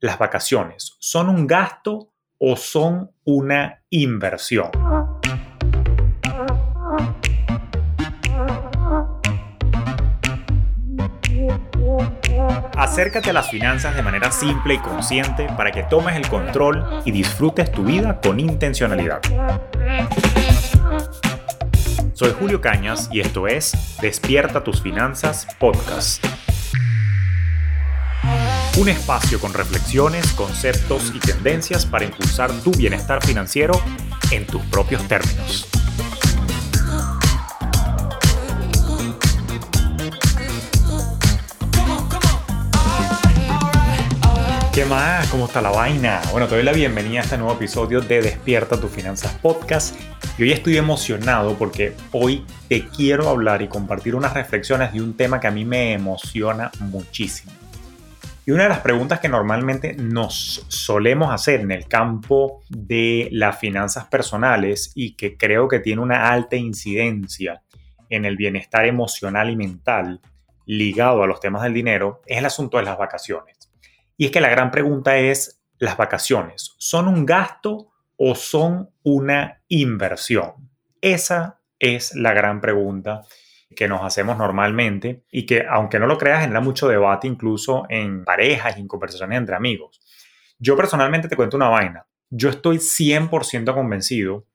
¿las vacaciones son un gasto o son una inversión? Acércate a las finanzas de manera simple y consciente para que tomes el control y disfrutes tu vida con intencionalidad. Soy Julio Cañas y esto es Despierta tus finanzas podcast. Un espacio con reflexiones, conceptos y tendencias para impulsar tu bienestar financiero en tus propios términos. ¿Qué más? ¿Cómo está la vaina? Bueno, te doy la bienvenida a este nuevo episodio de Despierta tus finanzas podcast. Y hoy estoy emocionado porque hoy te quiero hablar y compartir unas reflexiones de un tema que a mí me emociona muchísimo. Y una de las preguntas que normalmente nos solemos hacer en el campo de las finanzas personales y que creo que tiene una alta incidencia en el bienestar emocional y mental ligado a los temas del dinero es el asunto de las vacaciones. Y es que la gran pregunta es, ¿las vacaciones son un gasto o son una inversión? Esa es la gran pregunta que nos hacemos normalmente y que, aunque no lo creas, genera mucho debate incluso en parejas y en conversaciones entre amigos. Yo personalmente te cuento una vaina. Yo estoy 100% convencido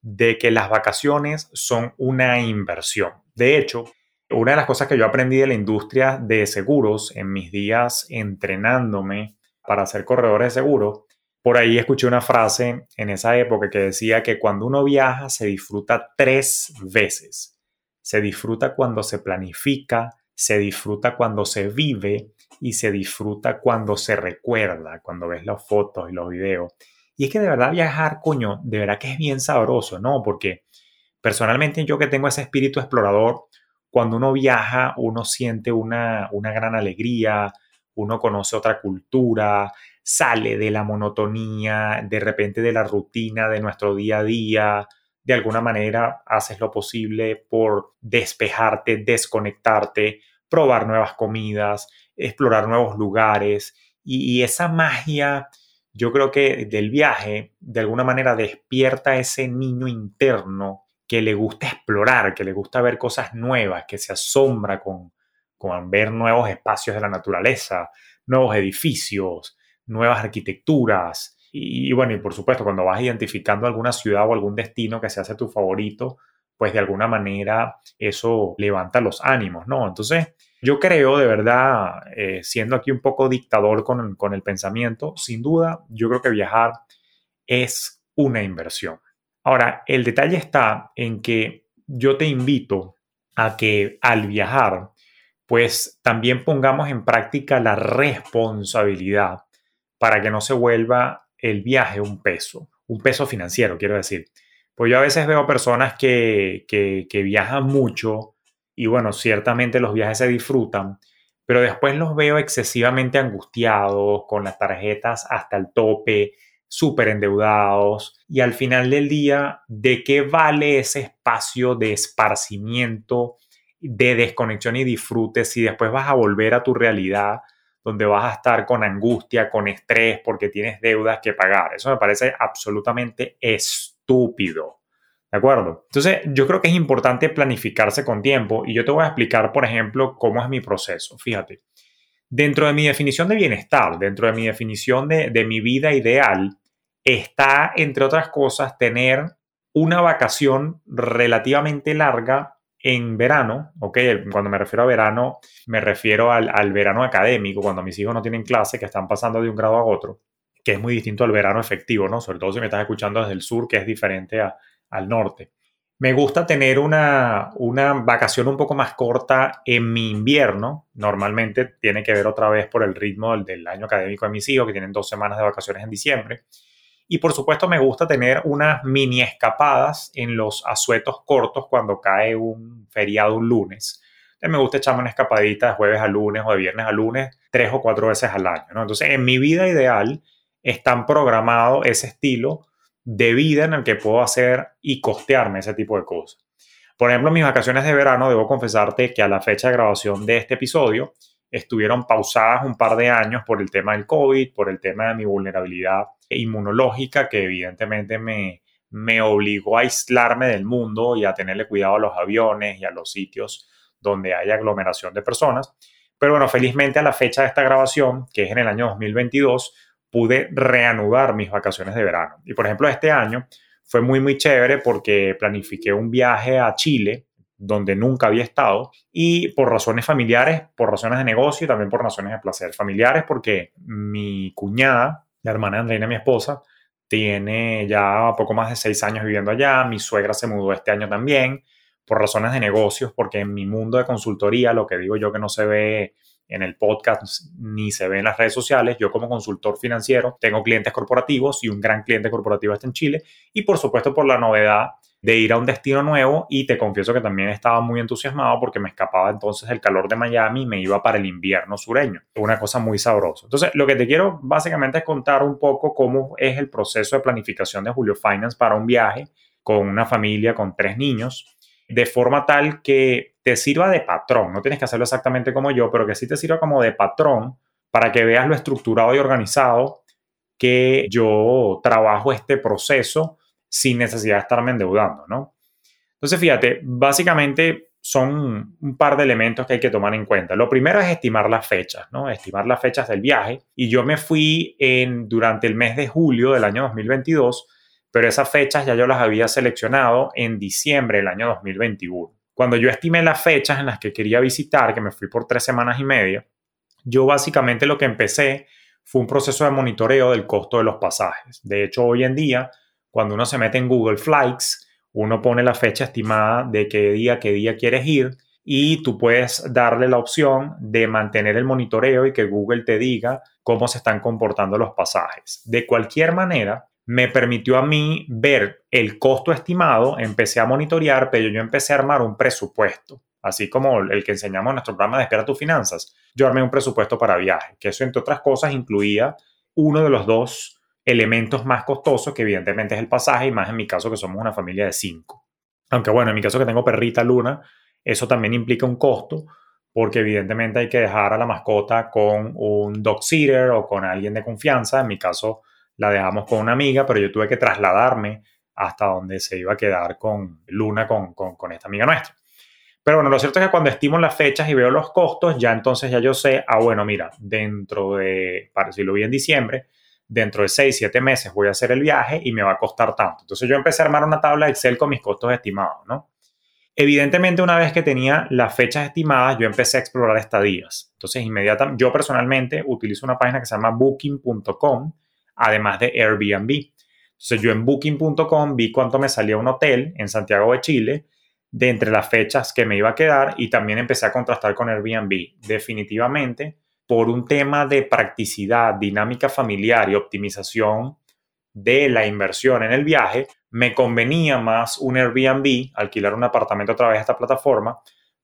de que las vacaciones son una inversión. De hecho, una de las cosas que yo aprendí de la industria de seguros en mis días entrenándome para ser corredor de seguros, por ahí escuché una frase en esa época que decía que cuando uno viaja se disfruta tres veces se disfruta cuando se planifica, se disfruta cuando se vive y se disfruta cuando se recuerda, cuando ves las fotos y los videos. Y es que de verdad viajar, coño, de verdad que es bien sabroso, ¿no? Porque personalmente yo que tengo ese espíritu explorador, cuando uno viaja, uno siente una, una gran alegría, uno conoce otra cultura, sale de la monotonía, de repente de la rutina de nuestro día a día, de alguna manera haces lo posible por despejarte, desconectarte, probar nuevas comidas, explorar nuevos lugares. Y, esa magia, yo creo que del viaje, de alguna manera despierta ese niño interno que le gusta explorar, que le gusta ver cosas nuevas, que se asombra con, con ver nuevos espacios de la naturaleza, nuevos edificios, nuevas arquitecturas, y, bueno, y por supuesto, cuando vas identificando alguna ciudad o algún destino que se hace tu favorito, pues de alguna manera eso levanta los ánimos, ¿no? Entonces, yo creo de verdad, eh, siendo aquí un poco dictador con, con el pensamiento, sin duda, yo creo que viajar es una inversión. Ahora, el detalle está en que yo te invito a que al viajar, pues también pongamos en práctica la responsabilidad para que no se vuelva el viaje un peso, un peso financiero, quiero decir. Pues yo a veces veo personas que, que, viajan mucho y bueno, ciertamente los viajes se disfrutan, pero después los veo excesivamente angustiados, con las tarjetas hasta el tope, súper endeudados y al final del día, ¿de qué vale ese espacio de esparcimiento, de desconexión y disfrute si después vas a volver a tu realidad donde vas a estar con angustia, con estrés, porque tienes deudas que pagar. Eso me parece absolutamente estúpido. ¿De acuerdo? Entonces, yo creo que es importante planificarse con tiempo y yo te voy a explicar, por ejemplo, cómo es mi proceso. Fíjate, dentro de mi definición de bienestar, dentro de mi definición de, de mi vida ideal, está, entre otras cosas, tener una vacación relativamente larga en verano, ok, cuando me refiero a verano, me refiero al, verano académico, cuando mis hijos no tienen clase, que están pasando de un grado a otro, que es muy distinto al verano efectivo, ¿no? Sobre todo si me estás escuchando desde el sur, que es diferente al norte. Me gusta tener una, una vacación un poco más corta en mi invierno. Normalmente tiene que ver otra vez por el ritmo del, del año académico de mis hijos, que tienen dos semanas de vacaciones en diciembre. Y por supuesto me gusta tener unas mini escapadas en los asuetos cortos cuando cae un feriado un lunes. Entonces me gusta echarme una escapadita de jueves a lunes o de viernes a lunes tres o cuatro veces al año. Entonces en mi vida ideal están programado ese estilo de vida en el que puedo hacer y costearme ese tipo de cosas. Por ejemplo, mis vacaciones de verano, debo confesarte que a la fecha de grabación de este episodio, estuvieron pausadas un par de años por el tema del COVID, por el tema de mi vulnerabilidad inmunológica, que evidentemente me, me obligó a aislarme del mundo y a tenerle cuidado a los aviones y a los sitios donde hay aglomeración de personas. Pero bueno, felizmente a la fecha de esta grabación, que es en el año 2022, pude reanudar mis vacaciones de verano. Y por ejemplo, este año fue muy, muy chévere porque planifiqué un viaje a Chile, donde nunca había estado, y por razones familiares, por razones de negocio y también por razones de placer. Familiares porque mi cuñada, la hermana de Andreina, mi esposa, tiene ya poco más de seis años viviendo allá, mi suegra se mudó este año también, por razones de negocios, porque en mi mundo de consultoría, lo que digo yo que no se ve en el podcast ni se ve en las redes sociales. Yo como consultor financiero tengo clientes corporativos y un gran cliente corporativo está en Chile y por supuesto por la novedad de ir a un destino nuevo y te confieso que también estaba muy entusiasmado porque me escapaba entonces del calor de Miami y me iba para el invierno sureño. Una cosa muy sabrosa. Entonces, lo que te quiero básicamente es contar un poco cómo es el proceso de planificación de Julio Finance para un viaje con una familia con tres niños, de forma tal que te sirva de patrón. No tienes que hacerlo exactamente como yo, pero que sí te sirva como de patrón para que veas lo estructurado y organizado que yo trabajo este proceso sin necesidad de estarme endeudando, ¿no? Entonces, fíjate, básicamente son un par de elementos que hay que tomar en cuenta. Lo primero es estimar las fechas, ¿no? Estimar las fechas del viaje. Y yo me fui en, durante el mes de julio del año 2022, pero esas fechas ya yo las había seleccionado en diciembre del año 2021. Cuando yo estimé las fechas en las que quería visitar, que me fui por tres semanas y media, yo básicamente lo que empecé fue un proceso de monitoreo del costo de los pasajes. De hecho, hoy en día cuando uno se mete en Google Flights, uno pone la fecha estimada de qué día, qué día quieres ir y tú puedes darle la opción de mantener el monitoreo y que Google te diga cómo se están comportando los pasajes. De cualquier manera, me permitió a mí ver el costo estimado, empecé a monitorear, pero yo empecé a armar un presupuesto, así como el que enseñamos en nuestro programa de Despierta tus finanzas. Yo armé un presupuesto para viaje, que eso entre otras cosas incluía uno de los dos elementos más costosos, que evidentemente es el pasaje, y más en mi caso que somos una familia de cinco. Aunque bueno, en mi caso que tengo perrita Luna, eso también implica un costo, porque evidentemente hay que dejar a la mascota con un dog sitter o con alguien de confianza. En mi caso la dejamos con una amiga, pero yo tuve que trasladarme hasta donde se iba a quedar con Luna, con, con, esta amiga nuestra. Pero bueno, lo cierto es que cuando estimo las fechas y veo los costos, ya entonces ya yo sé, ah, bueno, mira, dentro de, para si lo vi en diciembre, dentro de 6, 7 meses voy a hacer el viaje y me va a costar tanto. Entonces yo empecé a armar una tabla de Excel con mis costos estimados, ¿no? Evidentemente, una vez que tenía las fechas estimadas, yo empecé a explorar estadías. Entonces, inmediatamente, yo personalmente utilizo una página que se llama booking.com, además de Airbnb. Entonces, yo en booking.com vi cuánto me salía un hotel en Santiago de Chile, de entre las fechas que me iba a quedar, y también empecé a contrastar con Airbnb. Definitivamente, por un tema de practicidad, dinámica familiar y optimización de la inversión en el viaje, me convenía más un Airbnb, alquilar un apartamento a través de esta plataforma,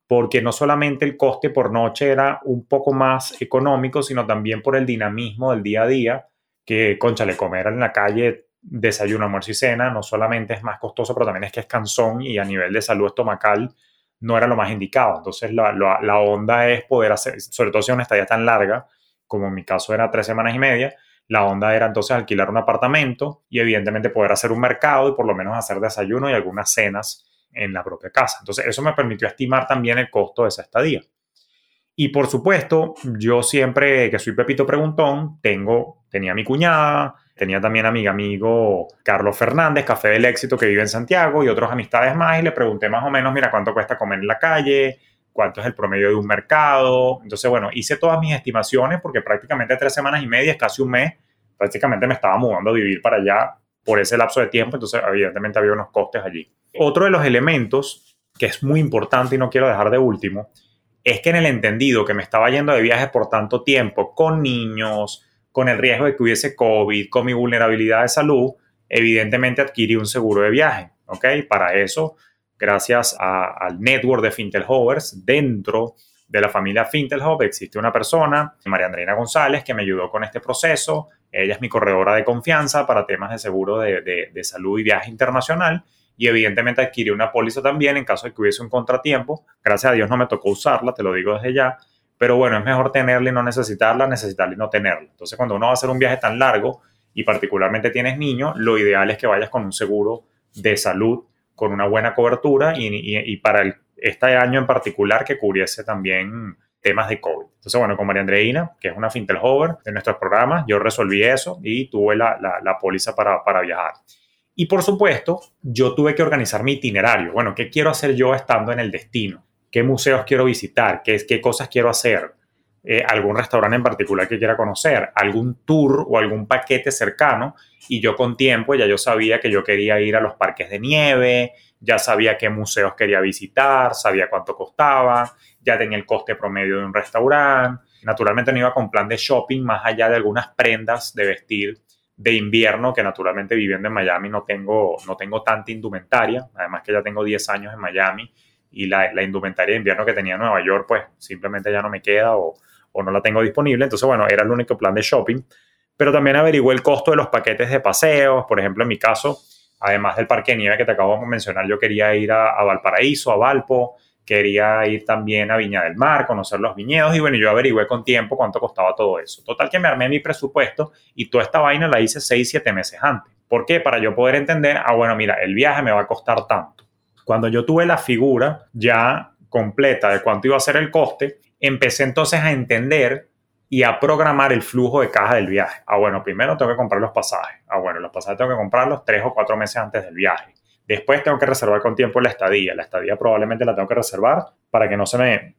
porque no solamente el coste por noche era un poco más económico, sino también por el dinamismo del día a día, que, le comer en la calle, desayuno, almuerzo y cena, no solamente es más costoso, pero también es que es cansón y a nivel de salud estomacal no era lo más indicado. Entonces, la, la, onda es poder hacer, sobre todo si una estadía tan larga, como en mi caso era tres semanas y media, la onda era entonces alquilar un apartamento y evidentemente poder hacer un mercado y por lo menos hacer desayuno y algunas cenas en la propia casa. Entonces, eso me permitió estimar también el costo de esa estadía. Y por supuesto, yo siempre que soy Pepito Preguntón, tengo, tenía mi cuñada, Tenía también a mi amigo Carlos Fernández, Café del Éxito, que vive en Santiago, y otras amistades más, y le pregunté más o menos, mira, cuánto cuesta comer en la calle, cuánto es el promedio de un mercado. Entonces, bueno, hice todas mis estimaciones porque prácticamente tres semanas y media, casi un mes, prácticamente me estaba mudando a vivir para allá por ese lapso de tiempo, entonces evidentemente había unos costes allí. Otro de los elementos que es muy importante y no quiero dejar de último, es que en el entendido que me estaba yendo de viajes por tanto tiempo con niños, con el riesgo de que hubiese COVID, con mi vulnerabilidad de salud, evidentemente adquirí un seguro de viaje. ¿ok? Para eso, gracias al network de Fintelhovers, dentro de la familia Fintelhov existe una persona, María Andreina González, que me ayudó con este proceso. Ella es mi corredora de confianza para temas de seguro de, de salud y viaje internacional. Y evidentemente adquirí una póliza también en caso de que hubiese un contratiempo. Gracias a Dios no me tocó usarla, te lo digo desde ya pero bueno, es mejor tenerla y no necesitarla, necesitarla y no tenerla. Entonces, cuando uno va a hacer un viaje tan largo y particularmente tienes niños, lo ideal es que vayas con un seguro de salud, con una buena cobertura y, para este año en particular que cubriese también temas de COVID. Entonces, bueno, con María Andreina, que es una Fintel Hover de nuestros programas, yo resolví eso y tuve la, la, póliza para, para viajar. Y por supuesto, yo tuve que organizar mi itinerario. Bueno, ¿qué quiero hacer yo estando en el destino? ¿Qué museos quiero visitar? ¿Qué, qué cosas quiero hacer? Eh, ¿Algún restaurante en particular que quiera conocer? ¿Algún tour o algún paquete cercano? Y yo con tiempo ya yo sabía que yo quería ir a los parques de nieve, ya sabía qué museos quería visitar, sabía cuánto costaba, ya tenía el coste promedio de un restaurante. Naturalmente no iba con plan de shopping más allá de algunas prendas de vestir de invierno, que naturalmente viviendo en Miami no tengo, no tengo tanta indumentaria, además que ya tengo 10 años en Miami y la, indumentaria de invierno que tenía en Nueva York, pues simplemente ya no me queda o, o no la tengo disponible. Entonces, bueno, era el único plan de shopping. Pero también averigué el costo de los paquetes de paseos. Por ejemplo, en mi caso, además del parque de nieve que te acabo de mencionar, yo quería ir a, a Valparaíso, a Valpo, quería ir también a Viña del Mar, conocer los viñedos y bueno, yo averigüé con tiempo cuánto costaba todo eso. Total que me armé mi presupuesto y toda esta vaina la hice 6, 7 meses antes. ¿Por qué? Para yo poder entender, ah, bueno, mira, el viaje me va a costar tanto. Cuando yo tuve la figura ya completa de cuánto iba a ser el coste, empecé entonces a entender y a programar el flujo de caja del viaje. Ah, bueno, primero tengo que comprar los pasajes. Ah, bueno, los pasajes tengo que comprarlos tres o cuatro meses antes del viaje. Después tengo que reservar con tiempo la estadía. La estadía probablemente la tengo que reservar para que no se me,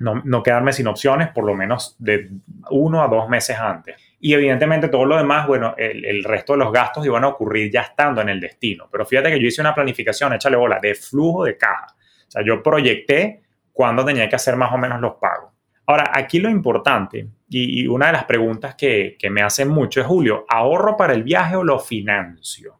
no, quedarme sin opciones por lo menos de uno a dos meses antes. Y evidentemente todo lo demás, bueno, el, resto de los gastos iban a ocurrir ya estando en el destino. Pero fíjate que yo hice una planificación, échale bola, de flujo de caja. O sea, yo proyecté cuándo tenía que hacer más o menos los pagos. Ahora, aquí lo importante y, una de las preguntas que, que me hacen mucho es, Julio, ¿ahorro para el viaje o lo financio?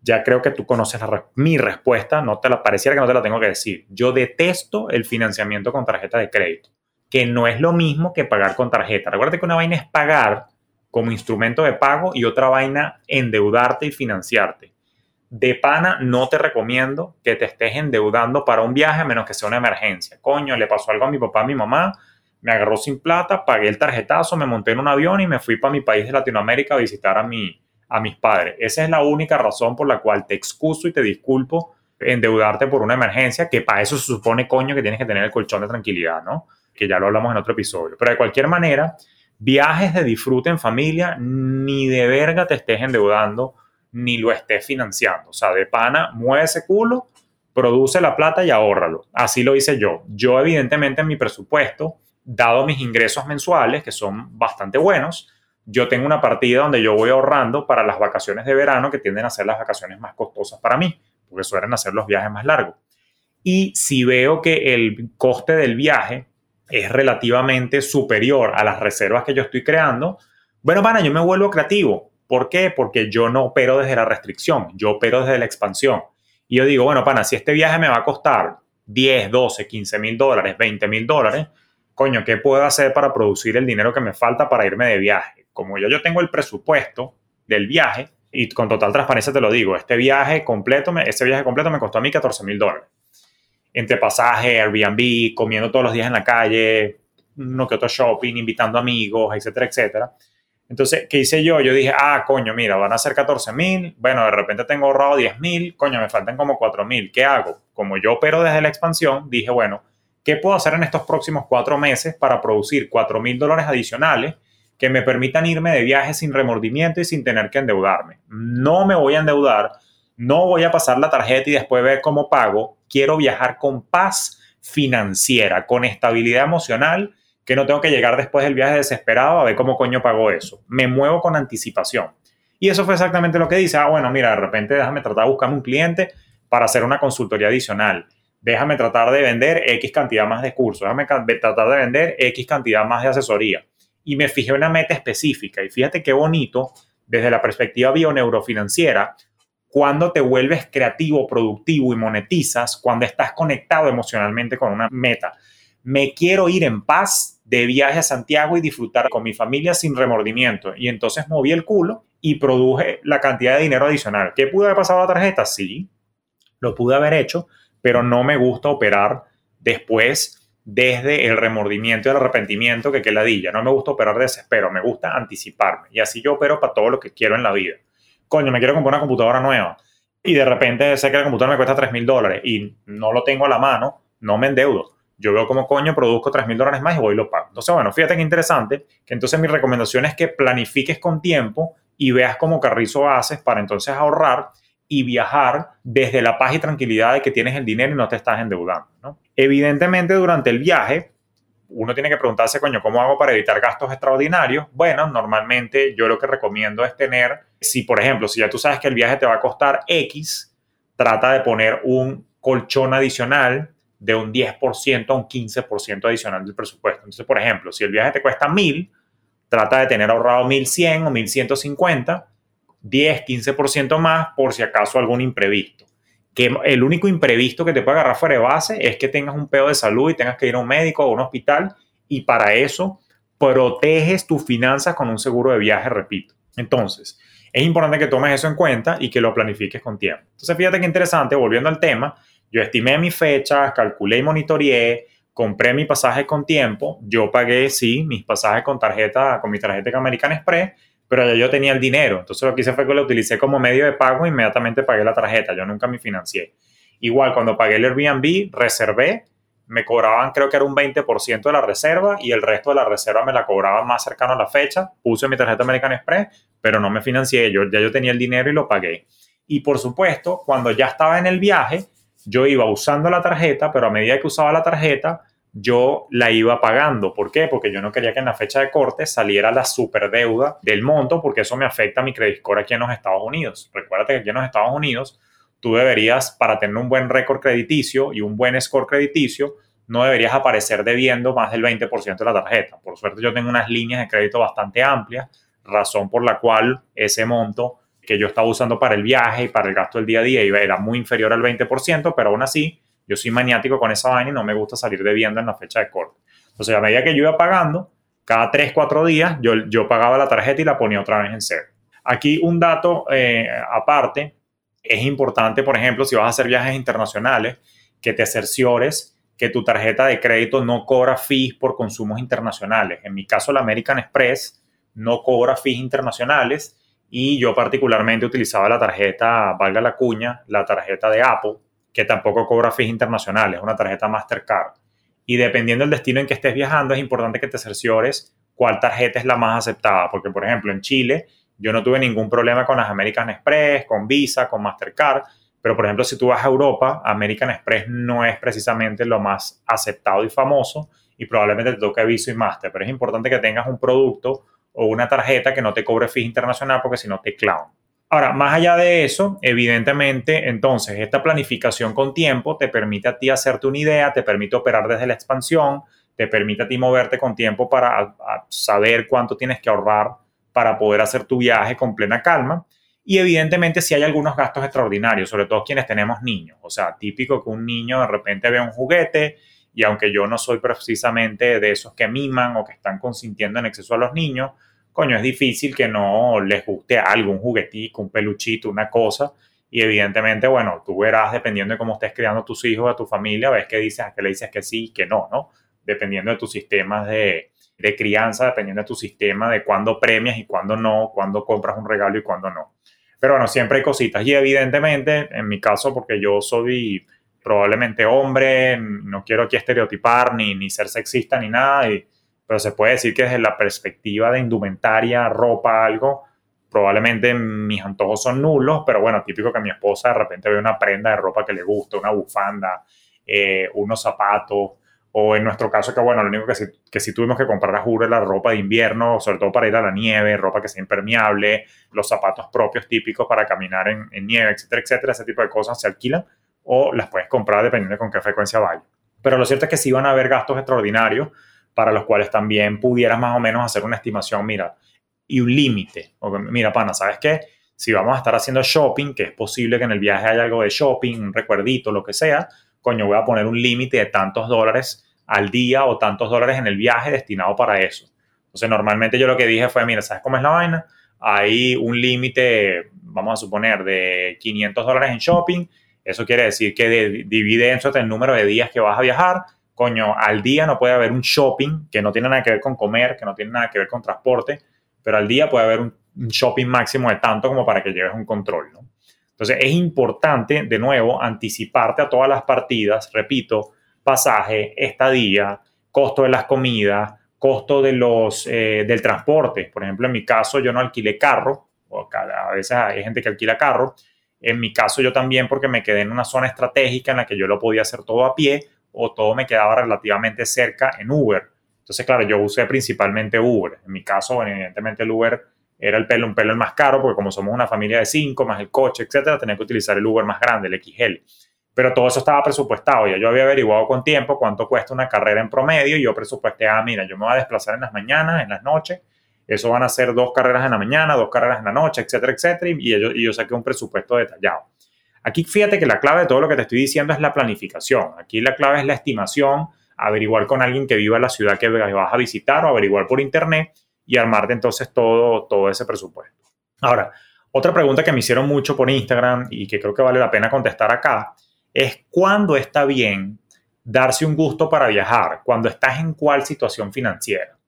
ya creo que tú conoces mi respuesta, no te la pareciera que no te la tengo que decir. Yo detesto el financiamiento con tarjeta de crédito, que no es lo mismo que pagar con tarjeta. Recuerda que una vaina es pagar como instrumento de pago y otra vaina endeudarte y financiarte. De pana no te recomiendo que te estés endeudando para un viaje a menos que sea una emergencia. Coño, le pasó algo a mi papá, a mi mamá, me agarró sin plata, pagué el tarjetazo, me monté en un avión y me fui para mi país de Latinoamérica a visitar a mi, a mis padres. Esa es la única razón por la cual te excuso y te disculpo endeudarte por una emergencia, que para eso se supone, coño, que tienes que tener el colchón de tranquilidad, ¿no? Que ya lo hablamos en otro episodio. Pero de cualquier manera, viajes de disfrute en familia, ni de verga te estés endeudando, ni lo estés financiando. O sea, de pana, mueve ese culo, produce la plata y ahórralo. Así lo hice yo. Yo, evidentemente, en mi presupuesto, dado mis ingresos mensuales, que son bastante buenos, yo tengo una partida donde yo voy ahorrando para las vacaciones de verano, que tienden a ser las vacaciones más costosas para mí, porque suelen hacer los viajes más largos. Y si veo que el coste del viaje es relativamente superior a las reservas que yo estoy creando, bueno, pana, yo me vuelvo creativo. ¿Por qué? Porque yo no opero desde la restricción, yo opero desde la expansión. Y yo digo, bueno, pana, si este viaje me va a costar 10, 12, 15 mil dólares, 20 mil dólares, coño, ¿qué puedo hacer para producir el dinero que me falta para irme de viaje? como yo, yo tengo el presupuesto del viaje, y con total transparencia te lo digo, este viaje completo, este viaje completo me costó a mí 14 mil dólares. Entre pasaje, Airbnb, comiendo todos los días en la calle, uno que otro shopping, invitando amigos, etcétera, etcétera. Entonces, ¿qué hice yo? Yo dije, ah, coño, mira, van a ser 14 mil, bueno, de repente tengo ahorrado 10 mil, coño, me faltan como 4 mil, ¿qué hago? Como yo opero desde la expansión, dije, bueno, ¿qué puedo hacer en estos próximos cuatro meses para producir 4 mil dólares adicionales que me permitan irme de viaje sin remordimiento y sin tener que endeudarme. No me voy a endeudar, no voy a pasar la tarjeta y después ver cómo pago. Quiero viajar con paz financiera, con estabilidad emocional, que no tengo que llegar después del viaje desesperado a ver cómo coño pago eso. Me muevo con anticipación. Y eso fue exactamente lo que dice. Ah, bueno, mira, de repente déjame tratar de buscar un cliente para hacer una consultoría adicional. Déjame tratar de vender X cantidad más de cursos. Déjame tratar de vender X cantidad más de asesoría y me fijé una meta específica. Y fíjate qué bonito, desde la perspectiva bioneurofinanciera, cuando te vuelves creativo, productivo y monetizas, cuando estás conectado emocionalmente con una meta. Me quiero ir en paz de viaje a Santiago y disfrutar con mi familia sin remordimiento. Y entonces moví el culo y produje la cantidad de dinero adicional. ¿Qué pude haber pasado a la tarjeta? Sí, lo pude haber hecho, pero no me gusta operar después desde el remordimiento y el arrepentimiento que que ladilla. No me gusta operar de desespero, me gusta anticiparme. Y así yo opero para todo lo que quiero en la vida. Coño, me quiero comprar una computadora nueva y de repente sé que la computadora me cuesta 3 mil dólares y no lo tengo a la mano, no me endeudo. Yo veo cómo coño produzco 3 mil dólares más y voy y lo pago. Entonces, bueno, fíjate qué interesante, que entonces mi recomendación es que planifiques con tiempo y veas cómo carrizo haces para entonces ahorrar y viajar desde la paz y tranquilidad de que tienes el dinero y no te estás endeudando. ¿no? Evidentemente, durante el viaje, uno tiene que preguntarse, coño, ¿cómo hago para evitar gastos extraordinarios? Bueno, normalmente yo lo que recomiendo es tener, si por ejemplo, si ya tú sabes que el viaje te va a costar X, trata de poner un colchón adicional de un 10% a un 15% adicional del presupuesto. Entonces, por ejemplo, si el viaje te cuesta 1000, trata de tener ahorrado 1100 o 1150, 10, 15% más por si acaso algún imprevisto que el único imprevisto que te puede agarrar fuera de base es que tengas un pedo de salud y tengas que ir a un médico o a un hospital y para eso proteges tus finanzas con un seguro de viaje, repito. Entonces, es importante que tomes eso en cuenta y que lo planifiques con tiempo. Entonces, fíjate qué interesante, volviendo al tema, yo estimé mis fechas, calculé y monitoreé, compré mi pasaje con tiempo, yo pagué, sí, mis pasajes con tarjeta, con mi tarjeta American Express, pero ya yo tenía el dinero. Entonces lo que hice fue que lo utilicé como medio de pago e inmediatamente pagué la tarjeta. Yo nunca me financié. Igual, cuando pagué el Airbnb, reservé, me cobraban creo que era un 20% de la reserva y el resto de la reserva me la cobraban más cercano a la fecha. Puse mi tarjeta American Express, pero no me financié. Yo, ya yo tenía el dinero y lo pagué. Y por supuesto, cuando ya estaba en el viaje, yo iba usando la tarjeta, pero a medida que usaba la tarjeta, yo la iba pagando. ¿Por qué? Porque yo no quería que en la fecha de corte saliera la superdeuda del monto, porque eso me afecta a mi credit score aquí en los Estados Unidos. Recuérdate que aquí en los Estados Unidos tú deberías, para tener un buen récord crediticio y un buen score crediticio, no deberías aparecer debiendo más del 20% de la tarjeta. Por suerte yo tengo unas líneas de crédito bastante amplias, razón por la cual ese monto que yo estaba usando para el viaje y para el gasto del día a día era muy inferior al 20%, pero aún así yo soy maniático con esa vaina y no me gusta salir debiendo en la fecha de corte. Entonces, a medida que yo iba pagando, cada 3, 4 días, yo, yo pagaba la tarjeta y la ponía otra vez en cero. Aquí un dato eh, aparte, es importante, por ejemplo, si vas a hacer viajes internacionales, que te cerciores que tu tarjeta de crédito no cobra fees por consumos internacionales. En mi caso, la American Express no cobra fees internacionales y yo particularmente utilizaba la tarjeta, valga la cuña, la tarjeta de Apple, que tampoco cobra fees internacionales, una tarjeta Mastercard. Y dependiendo del destino en que estés viajando, es importante que te cerciores cuál tarjeta es la más aceptada, porque por ejemplo en Chile yo no tuve ningún problema con las American Express, con Visa, con Mastercard, pero por ejemplo si tú vas a Europa, American Express no es precisamente lo más aceptado y famoso y probablemente te toque Visa y Master, pero es importante que tengas un producto o una tarjeta que no te cobre fees internacional porque si no te clavan. Ahora, más allá de eso, evidentemente, entonces, esta planificación con tiempo te permite a ti hacerte una idea, te permite operar desde la expansión, te permite a ti moverte con tiempo para saber cuánto tienes que ahorrar para poder hacer tu viaje con plena calma. Y evidentemente si hay algunos gastos extraordinarios, sobre todo quienes tenemos niños. O sea, típico que un niño de repente vea un juguete y aunque yo no soy precisamente de esos que miman o que están consintiendo en exceso a los niños, coño, es difícil que no les guste algo, un juguetito, un peluchito, una cosa. Y evidentemente, bueno, tú verás, dependiendo de cómo estés criando a tus hijos, a tu familia, ves que dices, a qué le dices que sí y que no, ¿no? Dependiendo de tus sistemas de, crianza, dependiendo de tu sistema de cuándo premias y cuándo no, cuándo compras un regalo y cuándo no. Pero bueno, siempre hay cositas. Y evidentemente, en mi caso, porque yo soy probablemente hombre, no quiero aquí estereotipar ni, ni ser sexista ni nada, pero se puede decir que desde la perspectiva de indumentaria, ropa, algo, probablemente mis antojos son nulos, pero bueno, típico que mi esposa de repente ve una prenda de ropa que le gusta, una bufanda, eh, unos zapatos, o en nuestro caso que bueno, lo único que sí, que sí tuvimos que comprar a juro la ropa de invierno, sobre todo para ir a la nieve, ropa que sea impermeable, los zapatos propios típicos para caminar en, en nieve, etcétera, etcétera, ese tipo de cosas se alquilan o las puedes comprar dependiendo de con qué frecuencia vaya. Pero lo cierto es que sí van a haber gastos extraordinarios para los cuales también pudieras más o menos hacer una estimación, mira, y un límite. Mira, pana, ¿sabes qué? Si vamos a estar haciendo shopping, que es posible que en el viaje haya algo de shopping, un recuerdito, lo que sea, coño, voy a poner un límite de tantos dólares al día o tantos dólares en el viaje destinado para eso. Entonces, normalmente yo lo que dije fue, mira, ¿sabes cómo es la vaina? Hay un límite, vamos a suponer, de 500 dólares en shopping. Eso quiere decir que divide entre el número de días que vas a viajar coño, al día no puede haber un shopping que no tiene nada que ver con comer, que no tiene nada que ver con transporte, pero al día puede haber un, shopping máximo de tanto como para que lleves un control, ¿no? Entonces es importante, de nuevo, anticiparte a todas las partidas, repito, pasaje, estadía, costo de las comidas, costo de los, eh, del transporte. Por ejemplo, en mi caso yo no alquilé carro, o a veces hay gente que alquila carro. En mi caso yo también porque me quedé en una zona estratégica en la que yo lo podía hacer todo a pie o todo me quedaba relativamente cerca en Uber. Entonces, claro, yo usé principalmente Uber. En mi caso, evidentemente el Uber era el pelo, un pelo el más caro, porque como somos una familia de cinco, más el coche, etcétera, tenía que utilizar el Uber más grande, el XL. Pero todo eso estaba presupuestado. Ya yo había averiguado con tiempo cuánto cuesta una carrera en promedio y yo presupuesté, ah, mira, yo me voy a desplazar en las mañanas, en las noches. Eso van a ser dos carreras en la mañana, dos carreras en la noche, etcétera, etcétera. Y yo, y yo saqué un presupuesto detallado. Aquí fíjate que la clave de todo lo que te estoy diciendo es la planificación. Aquí la clave es la estimación, averiguar con alguien que viva en la ciudad que vas a visitar o averiguar por internet y armarte entonces todo, todo ese presupuesto. Ahora, otra pregunta que me hicieron mucho por Instagram y que creo que vale la pena contestar acá es cuándo está bien darse un gusto para viajar, cuando estás en cuál situación financiera.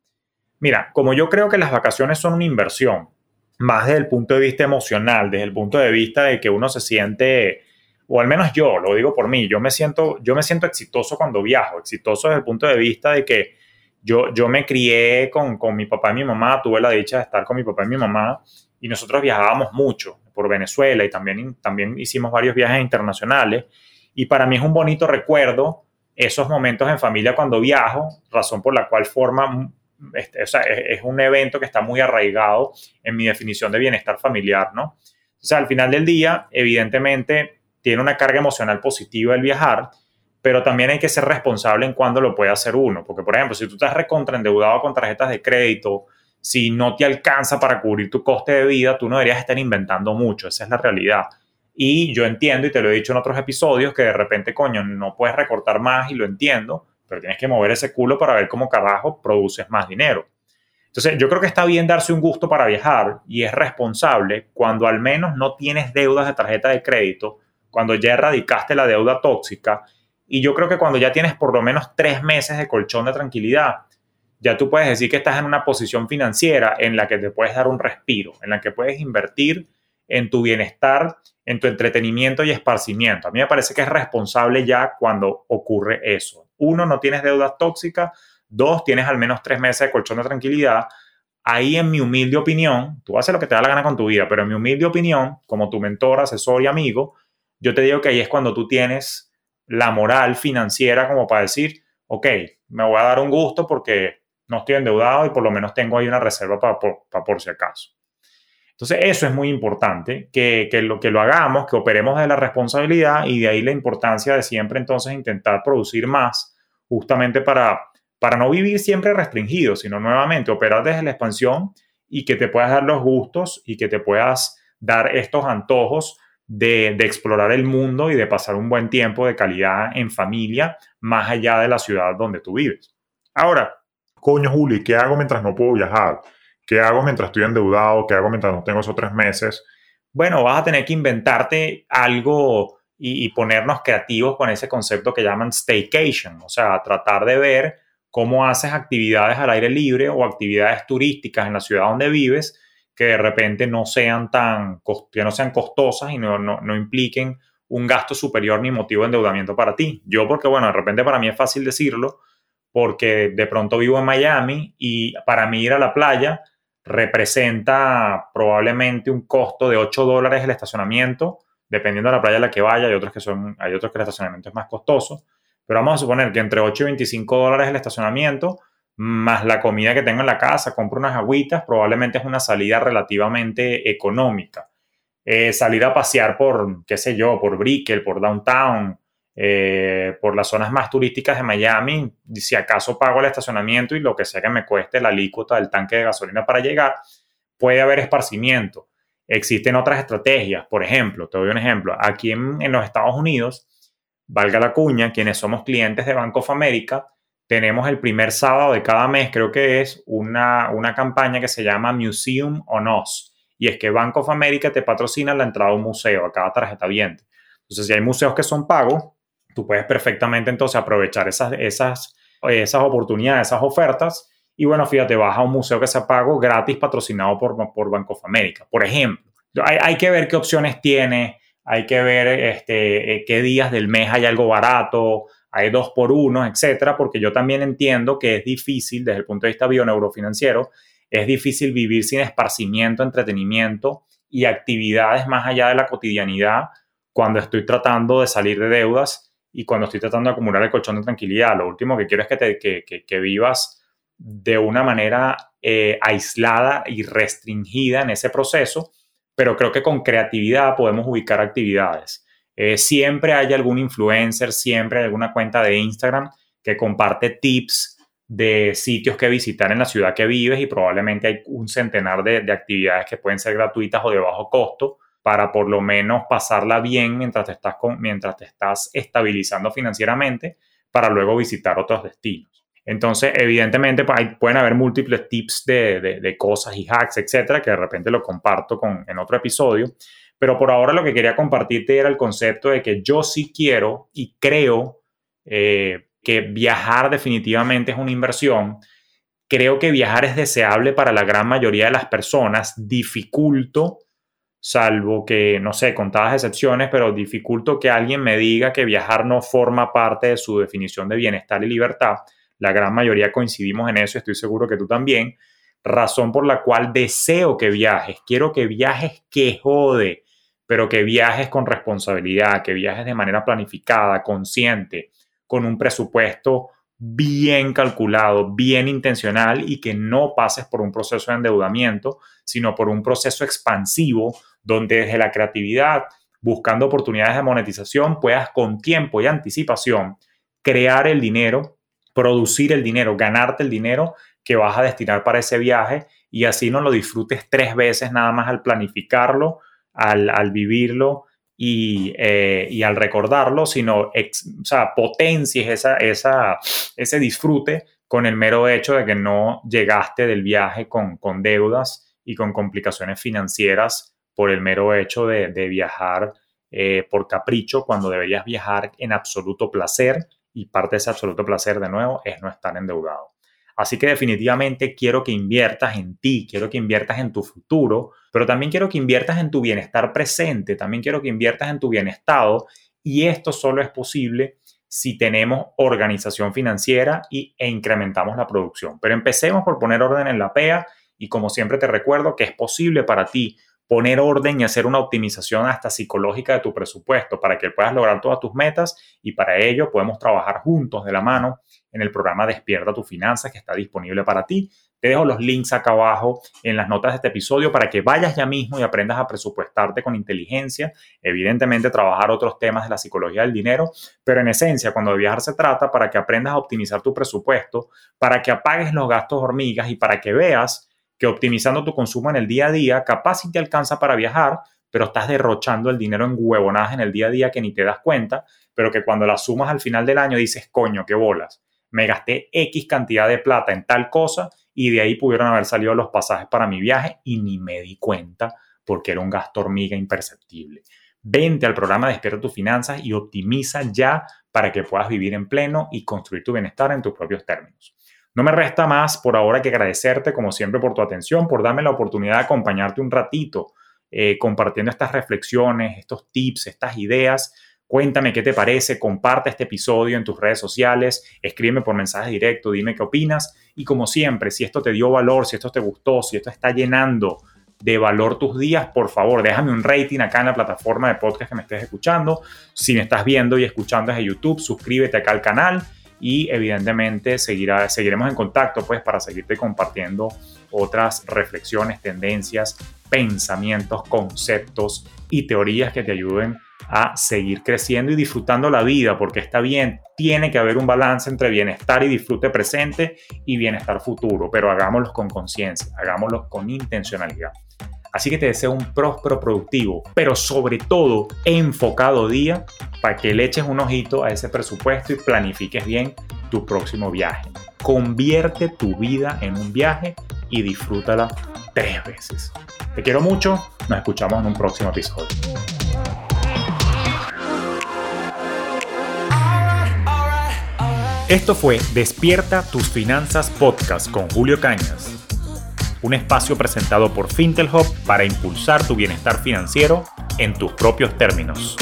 Mira, como yo creo que las vacaciones son una inversión, más desde el punto de vista emocional, desde el punto de vista de que uno se siente, o al menos yo, lo digo por mí, yo me siento, yo me siento exitoso cuando viajo, exitoso desde el punto de vista de que yo, yo me crié con, con mi papá y mi mamá, tuve la dicha de estar con mi papá y mi mamá y nosotros viajábamos mucho por Venezuela y también, también hicimos varios viajes internacionales y para mí es un bonito recuerdo esos momentos en familia cuando viajo, razón por la cual forma este, es, un evento que está muy arraigado en mi definición de bienestar familiar, ¿no? O sea, al final del día, evidentemente, tiene una carga emocional positiva el viajar, pero también hay que ser responsable en cuándo lo puede hacer uno. Porque, por ejemplo, si tú estás recontraendeudado con tarjetas de crédito, si no te alcanza para cubrir tu coste de vida, tú no deberías estar inventando mucho. Esa es la realidad. Y yo entiendo, y te lo he dicho en otros episodios, que de repente, coño, no puedes recortar más y lo entiendo, pero tienes que mover ese culo para ver cómo carajo produces más dinero. Entonces, yo creo que está bien darse un gusto para viajar y es responsable cuando al menos no tienes deudas de tarjeta de crédito, cuando ya erradicaste la deuda tóxica y yo creo que cuando ya tienes por lo menos tres meses de colchón de tranquilidad, ya tú puedes decir que estás en una posición financiera en la que te puedes dar un respiro, en la que puedes invertir en tu bienestar, en tu entretenimiento y esparcimiento. A mí me parece que es responsable ya cuando ocurre eso uno, no tienes deudas tóxicas, dos, tienes al menos tres meses de colchón de tranquilidad. Ahí, en mi humilde opinión, tú haces lo que te da la gana con tu vida, pero en mi humilde opinión, como tu mentor, asesor y amigo, yo te digo que ahí es cuando tú tienes la moral financiera como para decir, ok, me voy a dar un gusto porque no estoy endeudado y por lo menos tengo ahí una reserva para por, si acaso. Entonces, eso es muy importante, que, que, lo, que lo hagamos, que operemos de la responsabilidad y de ahí la importancia de siempre entonces intentar producir más justamente para, para no vivir siempre restringido, sino nuevamente operar desde la expansión y que te puedas dar los gustos y que te puedas dar estos antojos de, explorar el mundo y de pasar un buen tiempo de calidad en familia más allá de la ciudad donde tú vives. Ahora, coño Juli, ¿qué hago mientras no puedo viajar? ¿Qué hago mientras estoy endeudado? ¿Qué hago mientras no tengo esos tres meses? Bueno, vas a tener que inventarte algo y, ponernos creativos con ese concepto que llaman staycation, o sea, tratar de ver cómo haces actividades al aire libre o actividades turísticas en la ciudad donde vives que de repente no sean tan que no sean costosas y no, no, no impliquen un gasto superior ni motivo de endeudamiento para ti. Yo porque, bueno, de repente para mí es fácil decirlo, porque de pronto vivo en Miami y para mí ir a la playa representa probablemente un costo de 8 dólares el estacionamiento dependiendo de la playa a la que vaya, hay otros que son, hay otros que el estacionamiento es más costoso, pero vamos a suponer que entre 8 y 25 dólares el estacionamiento, más la comida que tengo en la casa, compro unas agüitas, probablemente es una salida relativamente económica. Eh, salir a pasear por, qué sé yo, por Brickell, por Downtown, eh, por las zonas más turísticas de Miami, si acaso pago el estacionamiento y lo que sea que me cueste la alícuota del tanque de gasolina para llegar, puede haber esparcimiento. Existen otras estrategias, por ejemplo, te doy un ejemplo, aquí en, los Estados Unidos, valga la cuña, quienes somos clientes de Bank of America, tenemos el primer sábado de cada mes, creo que es una, una campaña que se llama Museum on Us. Y es que Bank of America te patrocina la entrada a un museo, a cada tarjeta viente. Entonces, si hay museos que son pagos, tú puedes perfectamente entonces aprovechar esas, esas, esas oportunidades, esas ofertas. Y bueno, fíjate, vas a un museo que se pago gratis patrocinado por, por Bank of America, por ejemplo. Hay, hay que ver qué opciones tiene, hay que ver este, eh, qué días del mes hay algo barato, hay dos por uno, etcétera, porque yo también entiendo que es difícil desde el punto de vista bioneurofinanciero, es difícil vivir sin esparcimiento, entretenimiento y actividades más allá de la cotidianidad cuando estoy tratando de salir de deudas y cuando estoy tratando de acumular el colchón de tranquilidad. Lo último que quiero es que, te, que, vivas de una manera eh, aislada y restringida en ese proceso, pero creo que con creatividad podemos ubicar actividades. Eh, siempre hay algún influencer, siempre hay alguna cuenta de Instagram que comparte tips de sitios que visitar en la ciudad que vives y probablemente hay un centenar de, actividades que pueden ser gratuitas o de bajo costo para por lo menos pasarla bien mientras te estás, mientras te estás estabilizando financieramente para luego visitar otros destinos. Entonces, evidentemente, pues, pueden haber múltiples tips de, cosas y hacks, etcétera, que de repente lo comparto con, en otro episodio. Pero por ahora lo que quería compartirte era el concepto de que yo sí quiero y creo eh, que viajar definitivamente es una inversión. Creo que viajar es deseable para la gran mayoría de las personas. Dificulto, salvo que, no sé, contadas excepciones, pero dificulto que alguien me diga que viajar no forma parte de su definición de bienestar y libertad. La gran mayoría coincidimos en eso, estoy seguro que tú también. Razón por la cual deseo que viajes. Quiero que viajes que jode pero que viajes con responsabilidad, que viajes de manera planificada, consciente, con un presupuesto bien calculado, bien intencional y que no pases por un proceso de endeudamiento, sino por un proceso expansivo donde desde la creatividad, buscando oportunidades de monetización, puedas con tiempo y anticipación crear el dinero, producir el dinero, ganarte el dinero que vas a destinar para ese viaje y así no lo disfrutes tres veces nada más al planificarlo, al, vivirlo eh, y, al recordarlo, sino o sea, potencies esa, esa, ese disfrute con el mero hecho de que no llegaste del viaje con, con deudas y con complicaciones financieras por el mero hecho de, viajar eh, por capricho cuando deberías viajar en absoluto placer y parte de ese absoluto placer de nuevo es no estar endeudado. Así que definitivamente quiero que inviertas en ti, quiero que inviertas en tu futuro, pero también quiero que inviertas en tu bienestar presente, también quiero que inviertas en tu bienestar y esto solo es posible si tenemos organización financiera y, e incrementamos la producción. Pero empecemos por poner orden en la PEA y como siempre te recuerdo que es posible para ti poner orden y hacer una optimización hasta psicológica de tu presupuesto para que puedas lograr todas tus metas y para ello podemos trabajar juntos de la mano en el programa Despierta tu Finanzas que está disponible para ti. Te dejo los links acá abajo en las notas de este episodio para que vayas ya mismo y aprendas a presupuestarte con inteligencia. Evidentemente, trabajar otros temas de la psicología del dinero, pero en esencia, cuando de viajar se trata, para que aprendas a optimizar tu presupuesto, para que apagues los gastos hormigas y para que veas que optimizando tu consumo en el día a día, capaz si te alcanza para viajar, pero estás derrochando el dinero en huevonadas en el día a día que ni te das cuenta, pero que cuando la sumas al final del año dices, coño, qué bolas, me gasté X cantidad de plata en tal cosa y de ahí pudieron haber salido los pasajes para mi viaje y ni me di cuenta porque era un gasto hormiga imperceptible. Vente al programa Despierta tus finanzas y optimiza ya para que puedas vivir en pleno y construir tu bienestar en tus propios términos. No me resta más por ahora que agradecerte, como siempre, por tu atención, por darme la oportunidad de acompañarte un ratito eh, compartiendo estas reflexiones, estos tips, estas ideas. Cuéntame qué te parece, comparte este episodio en tus redes sociales, escríbeme por mensaje directo, dime qué opinas. Y como siempre, si esto te dio valor, si esto te gustó, si esto está llenando de valor tus días, por favor, déjame un rating acá en la plataforma de podcast que me estés escuchando. Si me estás viendo y escuchando desde YouTube, suscríbete acá al canal y evidentemente seguirá, seguiremos en contacto pues para seguirte compartiendo otras reflexiones, tendencias, pensamientos, conceptos y teorías que te ayuden a seguir creciendo y disfrutando la vida, porque está bien, tiene que haber un balance entre bienestar y disfrute presente y bienestar futuro, pero hagámoslo con conciencia, hagámoslo con intencionalidad. Así que te deseo un próspero, productivo, pero sobre todo enfocado día para que le eches un ojito a ese presupuesto y planifiques bien tu próximo viaje. Convierte tu vida en un viaje y disfrútala tres veces. Te quiero mucho, nos escuchamos en un próximo episodio. Esto fue Despierta tus finanzas podcast con Julio Cañas, un espacio presentado por Fintelhub para impulsar tu bienestar financiero en tus propios términos.